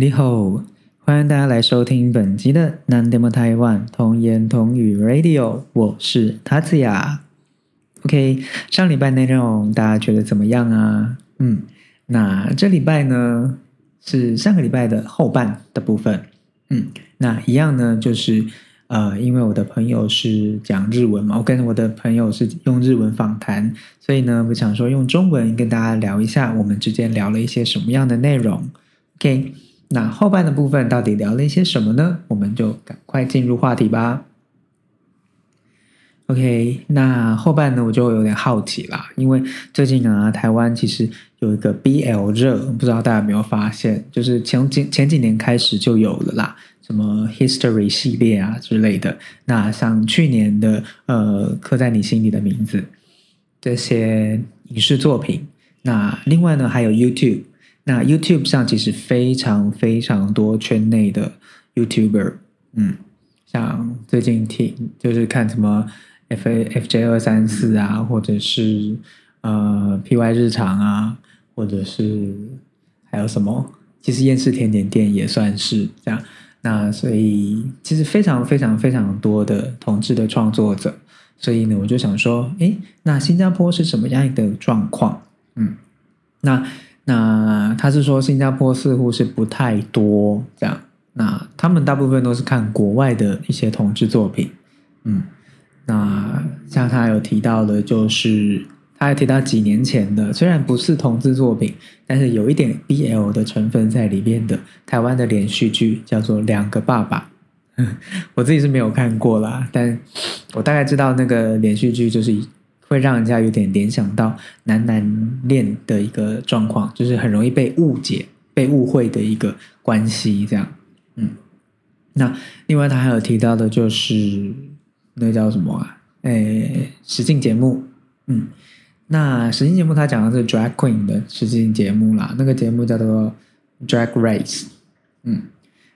你好，欢迎大家来收听本集的《南 demo 台湾童言童语 Radio》，我是塔子雅。OK，上礼拜内容大家觉得怎么样啊？嗯，那这礼拜呢是上个礼拜的后半的部分。嗯，那一样呢，就是呃，因为我的朋友是讲日文嘛，我跟我的朋友是用日文访谈，所以呢，我想说用中文跟大家聊一下，我们之间聊了一些什么样的内容。OK。那后半的部分到底聊了一些什么呢？我们就赶快进入话题吧。OK，那后半呢，我就有点好奇啦，因为最近啊，台湾其实有一个 BL 热，不知道大家有没有发现？就是前几前几年开始就有了啦，什么 History 系列啊之类的。那像去年的呃，刻在你心里的名字这些影视作品，那另外呢，还有 YouTube。那 YouTube 上其实非常非常多圈内的 YouTuber，嗯，像最近听就是看什么 F A F J 二三四啊，或者是呃 P Y 日常啊，或者是还有什么，其实厌世甜点店也算是这样。那所以其实非常非常非常多的同志的创作者，所以呢，我就想说，诶，那新加坡是什么样的状况？嗯，那。那他是说新加坡似乎是不太多这样，那他们大部分都是看国外的一些同志作品，嗯，那像他有提到的，就是他还提到几年前的，虽然不是同志作品，但是有一点 BL 的成分在里面的台湾的连续剧叫做《两个爸爸》，我自己是没有看过啦，但我大概知道那个连续剧就是。会让人家有点联想到男男恋的一个状况，就是很容易被误解、被误会的一个关系，这样。嗯，那另外他还有提到的就是那叫什么啊？诶，实境节目。嗯，那实境节目他讲的是 drag queen 的实境节目啦，那个节目叫做 drag race。嗯，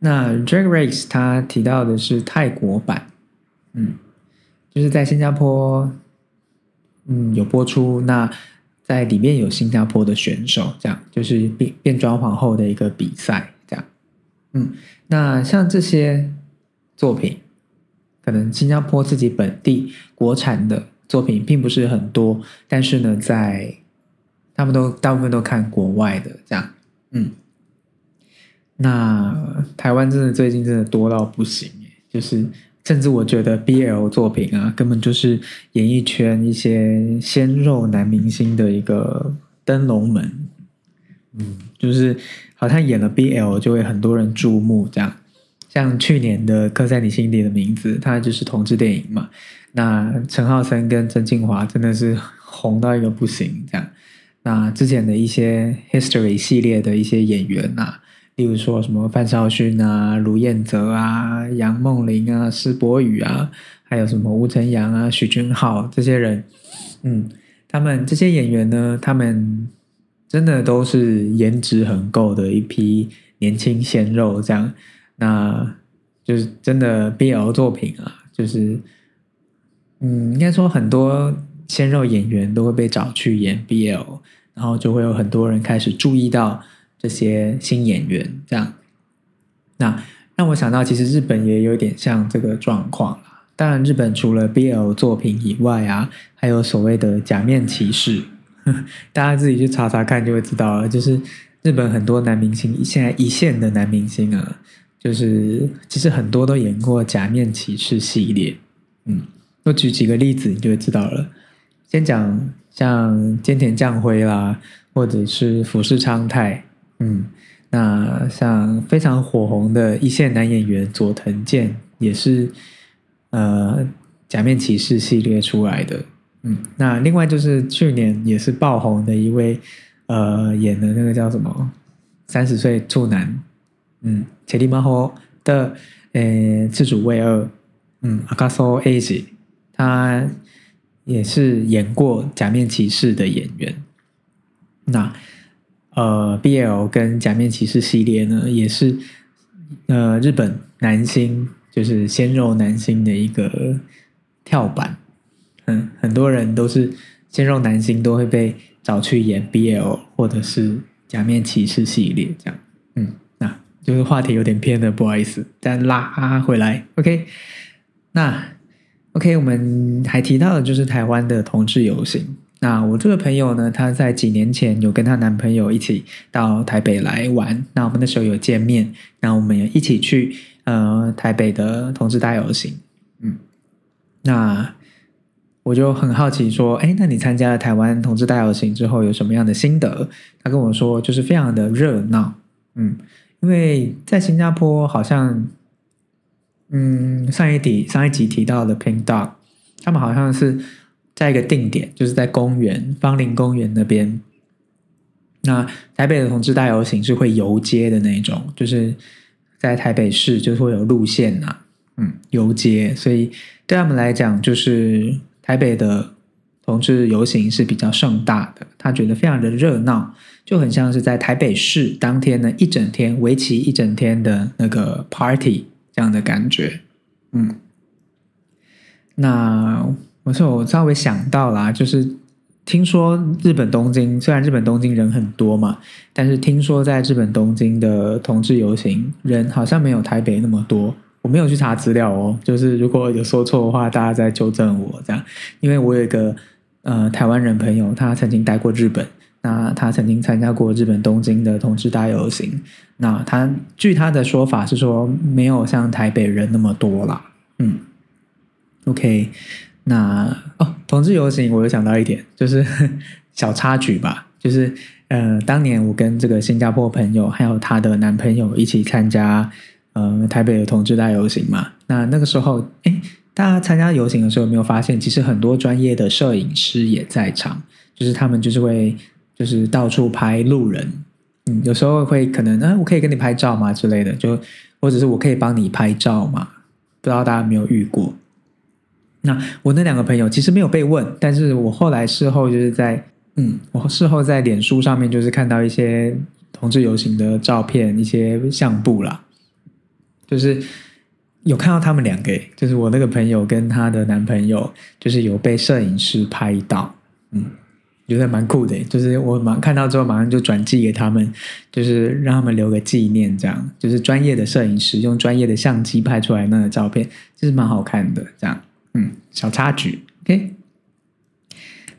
那 drag race 他提到的是泰国版。嗯，就是在新加坡。嗯，有播出。那在里面有新加坡的选手，这样就是变变装皇后的一个比赛，这样。嗯，那像这些作品，可能新加坡自己本地国产的作品并不是很多，但是呢，在他们都大部分都看国外的，这样。嗯，那台湾真的最近真的多到不行，就是。甚至我觉得 BL 作品啊，根本就是演艺圈一些鲜肉男明星的一个灯笼门。嗯，就是好像演了 BL 就会很多人注目这样。像去年的《刻在你心底的名字》，它就是同志电影嘛。那陈浩森跟曾庆华真的是红到一个不行这样。那之前的一些 History 系列的一些演员呐。例如说什么范少勋啊、卢彦泽啊、杨梦玲啊、施柏宇啊，还有什么吴承阳啊、许君浩这些人，嗯，他们这些演员呢，他们真的都是颜值很够的一批年轻鲜肉，这样，那就是真的 BL 作品啊，就是，嗯，应该说很多鲜肉演员都会被找去演 BL，然后就会有很多人开始注意到。这些新演员，这样，那让我想到，其实日本也有点像这个状况啦。当然，日本除了 BL 作品以外啊，还有所谓的假面骑士，大家自己去查查看就会知道了。就是日本很多男明星，现在一线的男明星啊，就是其实很多都演过假面骑士系列。嗯，我举几个例子，你就会知道了。先讲像菅田将晖啦，或者是福士昌泰。嗯，那像非常火红的一线男演员佐藤健也是，呃，假面骑士系列出来的。嗯，那另外就是去年也是爆红的一位，呃，演的那个叫什么三十岁处男，嗯，切蒂马霍的，呃，自主卫二，嗯，阿卡索 age，他也是演过假面骑士的演员。那。呃，BL 跟假面骑士系列呢，也是呃日本男星就是鲜肉男星的一个跳板。嗯，很多人都是鲜肉男星都会被找去演 BL 或者是假面骑士系列这样。嗯，那就是话题有点偏了，不好意思，再拉回来。OK，那 OK，我们还提到的就是台湾的同志游行。那我这个朋友呢，她在几年前有跟她男朋友一起到台北来玩。那我们那时候有见面，那我们也一起去呃台北的同志大游行。嗯，那我就很好奇说，哎，那你参加了台湾同志大游行之后有什么样的心得？他跟我说，就是非常的热闹。嗯。因为在新加坡，好像，嗯，上一集上一集提到的 Pink Dog，他们好像是在一个定点，就是在公园芳林公园那边。那台北的同志大游行是会游街的那种，就是在台北市就会有路线呐，嗯，游街，所以对他们来讲，就是台北的同志游行是比较盛大的，他觉得非常的热闹。就很像是在台北市当天呢一整天为期一整天的那个 party 这样的感觉，嗯，那我说我稍微想到啦，就是听说日本东京虽然日本东京人很多嘛，但是听说在日本东京的同志游行人好像没有台北那么多。我没有去查资料哦，就是如果有说错的话，大家再纠正我这样。因为我有一个呃台湾人朋友，他曾经待过日本。那他曾经参加过日本东京的同志大游行。那他据他的说法是说，没有像台北人那么多啦。嗯，OK，那哦，同志游行我又想到一点，就是 小插曲吧，就是呃，当年我跟这个新加坡朋友还有她的男朋友一起参加呃台北的同志大游行嘛。那那个时候，哎，大家参加游行的时候有没有发现，其实很多专业的摄影师也在场，就是他们就是会。就是到处拍路人，嗯，有时候会可能，啊，我可以跟你拍照吗之类的，就或者是我可以帮你拍照嘛？不知道大家有没有遇过？那我那两个朋友其实没有被问，但是我后来事后就是在，嗯，我事后在脸书上面就是看到一些同志游行的照片，一些相簿啦，就是有看到他们两个，就是我那个朋友跟她的男朋友，就是有被摄影师拍到，嗯。觉得蛮酷的，就是我马看到之后马上就转寄给他们，就是让他们留个纪念，这样就是专业的摄影师用专业的相机拍出来那个照片，其实蛮好看的。这样，嗯，小插曲，OK。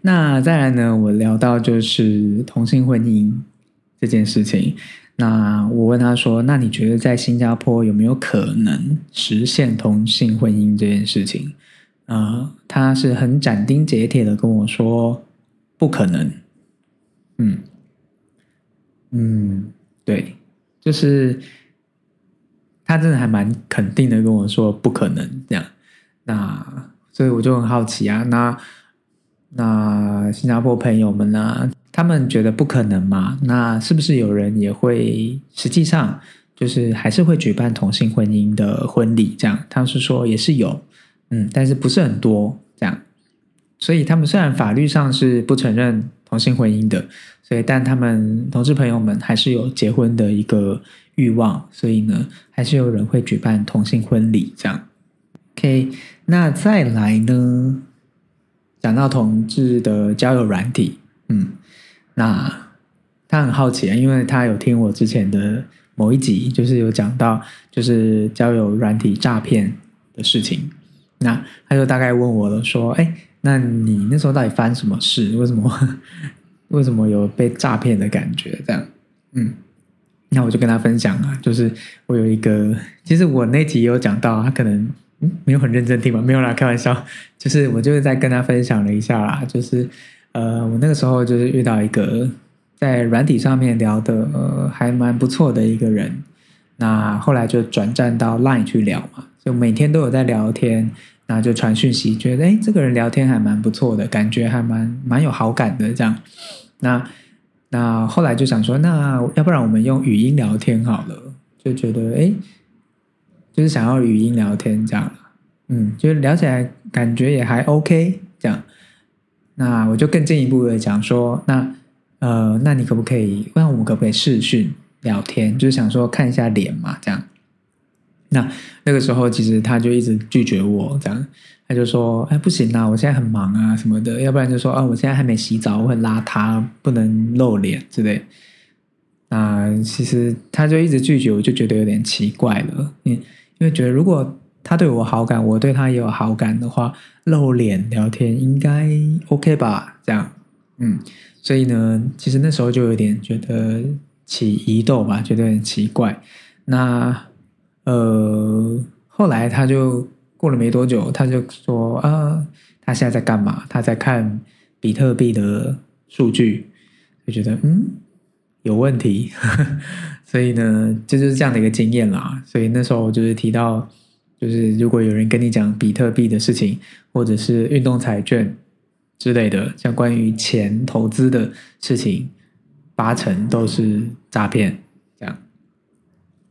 那再来呢，我聊到就是同性婚姻这件事情。那我问他说：“那你觉得在新加坡有没有可能实现同性婚姻这件事情？”啊，他是很斩钉截铁的跟我说。不可能，嗯嗯，对，就是他真的还蛮肯定的跟我说不可能这样，那所以我就很好奇啊，那那新加坡朋友们呢，他们觉得不可能嘛？那是不是有人也会实际上就是还是会举办同性婚姻的婚礼？这样，他是说也是有，嗯，但是不是很多这样。所以他们虽然法律上是不承认同性婚姻的，所以但他们同志朋友们还是有结婚的一个欲望，所以呢，还是有人会举办同性婚礼这样。OK，那再来呢，讲到同志的交友软体，嗯，那他很好奇啊，因为他有听我之前的某一集，就是有讲到就是交友软体诈骗的事情，那他就大概问我了，说，哎。那你那时候到底发生什么事？为什么 为什么有被诈骗的感觉？这样，嗯，那我就跟他分享啊，就是我有一个，其实我那集也有讲到，他可能没有很认真听吧，没有啦，开玩笑，就是我就是在跟他分享了一下啦，就是呃，我那个时候就是遇到一个在软体上面聊的呃还蛮不错的一个人，那后来就转战到 Line 去聊嘛，就每天都有在聊天。那就传讯息，觉得哎，这个人聊天还蛮不错的，感觉还蛮蛮有好感的这样。那那后来就想说，那要不然我们用语音聊天好了，就觉得哎，就是想要语音聊天这样。嗯，就是聊起来感觉也还 OK 这样。那我就更进一步的讲说，那呃，那你可不可以，那我们可不可以视讯聊天？就是想说看一下脸嘛，这样。那那个时候，其实他就一直拒绝我，这样他就说：“哎，不行啊，我现在很忙啊，什么的。要不然就说啊，我现在还没洗澡，我很邋遢，不能露脸之类。”那其实他就一直拒绝，我就觉得有点奇怪了。嗯，因为觉得如果他对我好感，我对他也有好感的话，露脸聊天应该 OK 吧？这样，嗯，所以呢，其实那时候就有点觉得起疑窦吧，觉得有点奇怪。那呃，后来他就过了没多久，他就说啊，他现在在干嘛？他在看比特币的数据，就觉得嗯。有问题，所以呢，这就是这样的一个经验啦。所以那时候就是提到，就是如果有人跟你讲比特币的事情，或者是运动彩券之类的，像关于钱投资的事情，八成都是诈骗。这样，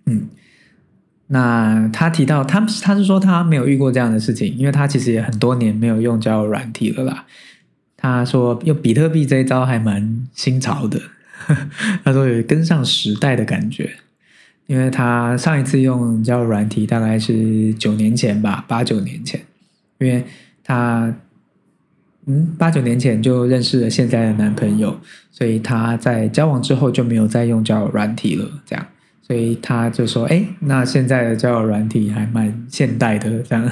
嗯，那他提到他他是说他没有遇过这样的事情，因为他其实也很多年没有用交友软体了啦。他说用比特币这一招还蛮新潮的。他说有跟上时代的感觉，因为他上一次用交友软体大概是九年前吧，八九年前，因为他嗯八九年前就认识了现在的男朋友，所以他在交往之后就没有再用交友软体了，这样，所以他就说，哎，那现在的交友软体还蛮现代的，这样，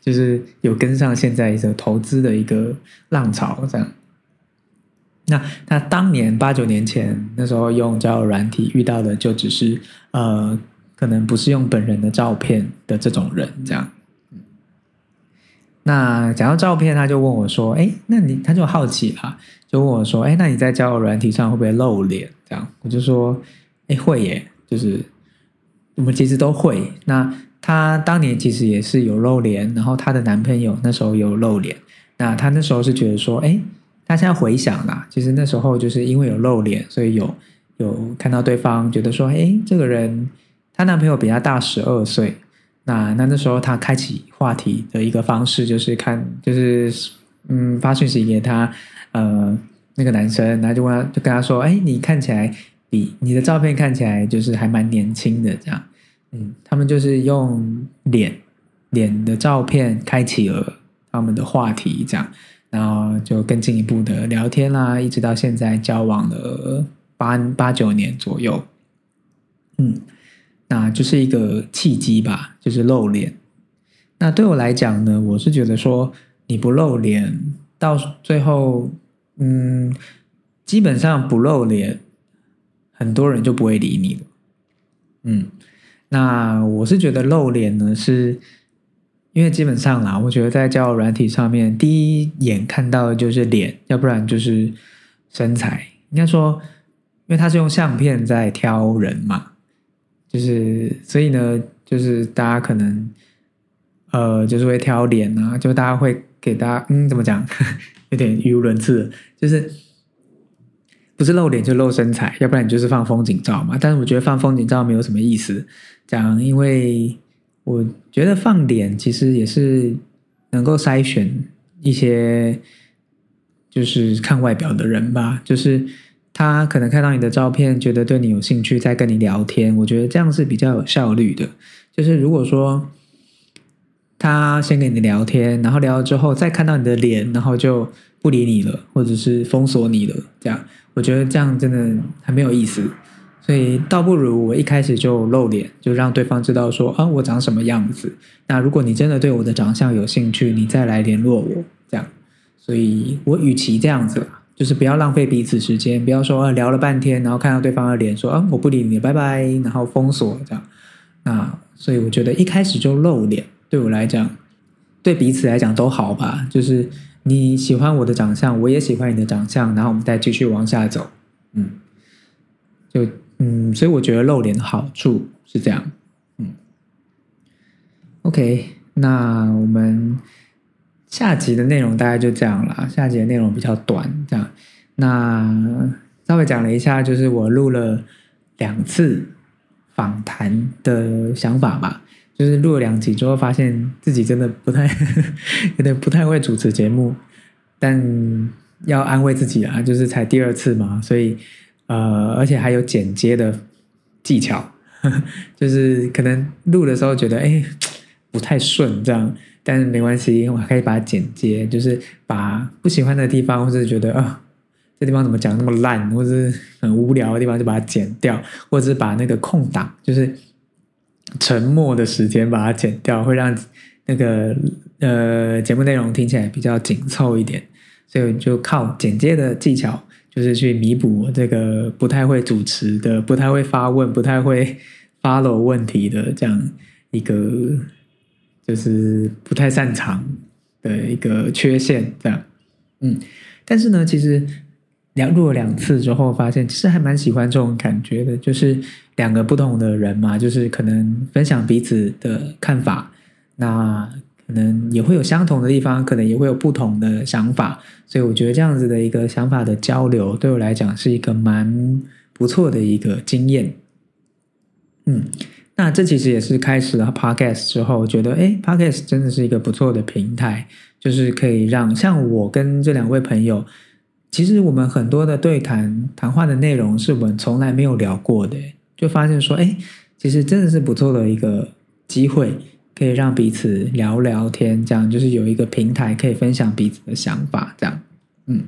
就是有跟上现在的投资的一个浪潮，这样。那他当年八九年前那时候用交友软体遇到的就只是呃，可能不是用本人的照片的这种人这样。那讲到照片，他就问我说：“哎，那你他就好奇啊，就问我说：哎，那你在交友软体上会不会露脸？这样我就说：哎，会耶，就是我们其实都会。那他当年其实也是有露脸，然后她的男朋友那时候有露脸。那他那时候是觉得说：哎。”他现在回想啦，其实那时候就是因为有露脸，所以有有看到对方觉得说，哎，这个人她男朋友比她大十二岁。那那那时候她开启话题的一个方式就是看，就是嗯发讯息给她，呃那个男生，然后就问他，就跟他说，哎，你看起来比你的照片看起来就是还蛮年轻的这样。嗯，他们就是用脸脸的照片开启了他们的话题这样。然后就更进一步的聊天啦，一直到现在交往了八八九年左右，嗯，那就是一个契机吧，就是露脸。那对我来讲呢，我是觉得说你不露脸，到最后，嗯，基本上不露脸，很多人就不会理你了。嗯，那我是觉得露脸呢是。因为基本上啦，我觉得在交友软体上面，第一眼看到的就是脸，要不然就是身材。应该说，因为他是用相片在挑人嘛，就是所以呢，就是大家可能呃，就是会挑脸啊，就大家会给大家嗯，怎么讲，有点语无伦次，就是不是露脸就露身材，要不然你就是放风景照嘛。但是我觉得放风景照没有什么意思，讲因为。我觉得放脸其实也是能够筛选一些，就是看外表的人吧。就是他可能看到你的照片，觉得对你有兴趣，再跟你聊天。我觉得这样是比较有效率的。就是如果说他先跟你聊天，然后聊了之后再看到你的脸，然后就不理你了，或者是封锁你了，这样我觉得这样真的很没有意思。所以倒不如我一开始就露脸，就让对方知道说啊，我长什么样子。那如果你真的对我的长相有兴趣，你再来联络我，这样。所以我与其这样子，就是不要浪费彼此时间，不要说聊了半天，然后看到对方的脸说啊，我不理你，拜拜，然后封锁这样。那所以我觉得一开始就露脸，对我来讲，对彼此来讲都好吧。就是你喜欢我的长相，我也喜欢你的长相，然后我们再继续往下走，嗯，就。嗯，所以我觉得露脸的好处是这样。嗯，OK，那我们下集的内容大概就这样了。下集的内容比较短，这样。那稍微讲了一下，就是我录了两次访谈的想法吧。就是录了两集之后，发现自己真的不太 有点不太会主持节目，但要安慰自己啊，就是才第二次嘛，所以。呃，而且还有剪接的技巧，就是可能录的时候觉得哎不太顺这样，但是没关系，我可以把它剪接，就是把不喜欢的地方或者觉得啊这地方怎么讲那么烂，或者是很无聊的地方就把它剪掉，或者是把那个空档，就是沉默的时间把它剪掉，会让那个呃节目内容听起来比较紧凑一点。所以就靠剪接的技巧，就是去弥补我这个不太会主持的、不太会发问、不太会 follow 问题的这样一个，就是不太擅长的一个缺陷。这样，嗯，但是呢，其实两录了两次之后，发现其实还蛮喜欢这种感觉的，就是两个不同的人嘛，就是可能分享彼此的看法，那。可能也会有相同的地方，可能也会有不同的想法，所以我觉得这样子的一个想法的交流，对我来讲是一个蛮不错的一个经验。嗯，那这其实也是开始了 Podcast 之后，觉得哎，Podcast 真的是一个不错的平台，就是可以让像我跟这两位朋友，其实我们很多的对谈谈话的内容是我们从来没有聊过的，就发现说，哎，其实真的是不错的一个机会。可以让彼此聊聊天，这样就是有一个平台可以分享彼此的想法，这样，嗯，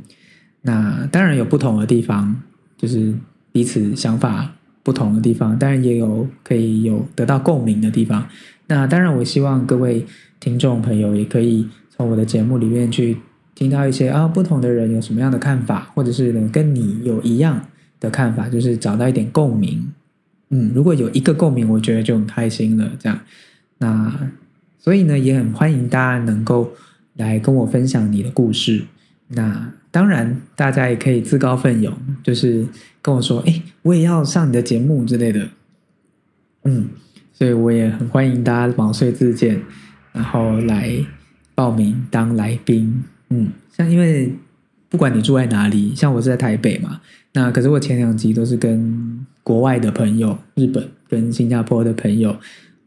那当然有不同的地方，就是彼此想法不同的地方，当然也有可以有得到共鸣的地方。那当然，我希望各位听众朋友也可以从我的节目里面去听到一些啊，不同的人有什么样的看法，或者是能跟你有一样的看法，就是找到一点共鸣。嗯，如果有一个共鸣，我觉得就很开心了，这样。那所以呢，也很欢迎大家能够来跟我分享你的故事。那当然，大家也可以自告奋勇，就是跟我说：“哎，我也要上你的节目之类的。”嗯，所以我也很欢迎大家毛遂自荐，然后来报名当来宾。嗯，像因为不管你住在哪里，像我是在台北嘛，那可是我前两集都是跟国外的朋友，日本跟新加坡的朋友。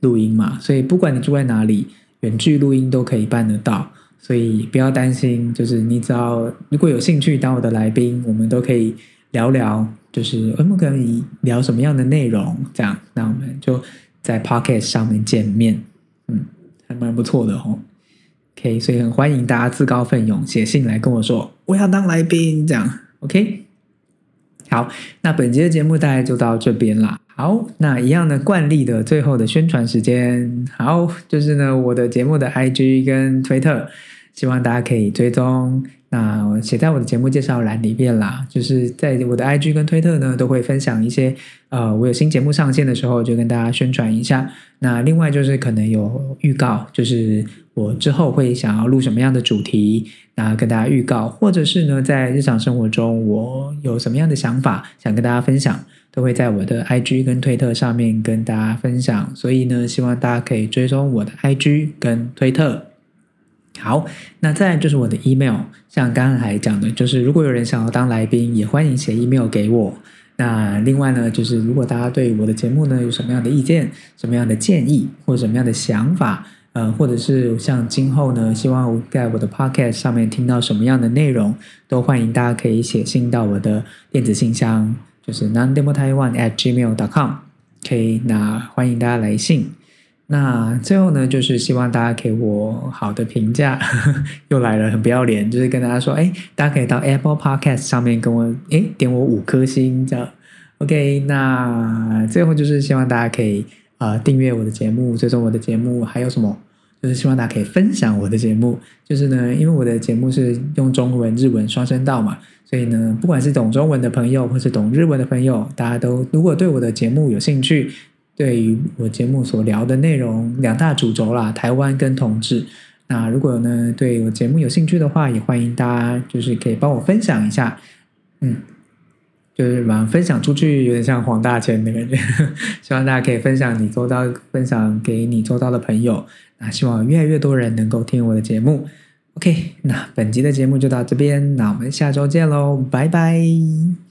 录音嘛，所以不管你住在哪里，远距录音都可以办得到，所以不要担心。就是你只要如果有兴趣当我的来宾，我们都可以聊聊，就是我们可以聊什么样的内容，这样，那我们就在 p o c k e t 上面见面，嗯，还蛮不错的哦。OK，所以很欢迎大家自告奋勇写信来跟我说我要当来宾，这样 OK。好，那本节的节目大概就到这边啦。好，那一样的惯例的最后的宣传时间，好，就是呢我的节目的 IG 跟推特，希望大家可以追踪。那写在我的节目介绍栏里面啦，就是在我的 IG 跟推特呢，都会分享一些，呃，我有新节目上线的时候，就跟大家宣传一下。那另外就是可能有预告，就是我之后会想要录什么样的主题，那跟大家预告，或者是呢，在日常生活中我有什么样的想法想跟大家分享，都会在我的 IG 跟推特上面跟大家分享。所以呢，希望大家可以追踪我的 IG 跟推特。好，那再就是我的 email，像刚才讲的，就是如果有人想要当来宾，也欢迎写 email 给我。那另外呢，就是如果大家对我的节目呢有什么样的意见、什么样的建议或者什么样的想法，呃，或者是像今后呢，希望在我的 podcast 上面听到什么样的内容，都欢迎大家可以写信到我的电子信箱，就是 nondemoTaiwan at gmail dot com。OK，那欢迎大家来信。那最后呢，就是希望大家给我好的评价，又来了，很不要脸，就是跟大家说，哎，大家可以到 Apple Podcast 上面跟我，哎，点我五颗星，这样，OK。那最后就是希望大家可以啊订阅我的节目，追踪我的节目，还有什么，就是希望大家可以分享我的节目，就是呢，因为我的节目是用中文、日文双声道嘛，所以呢，不管是懂中文的朋友，或是懂日文的朋友，大家都如果对我的节目有兴趣。对于我节目所聊的内容，两大主轴啦，台湾跟同志。那如果呢对我节目有兴趣的话，也欢迎大家就是可以帮我分享一下，嗯，就是把分享出去，有点像黄大千的感觉。希望大家可以分享你周遭，分享给你周遭的朋友。那希望越来越多人能够听我的节目。OK，那本集的节目就到这边，那我们下周见喽，拜拜。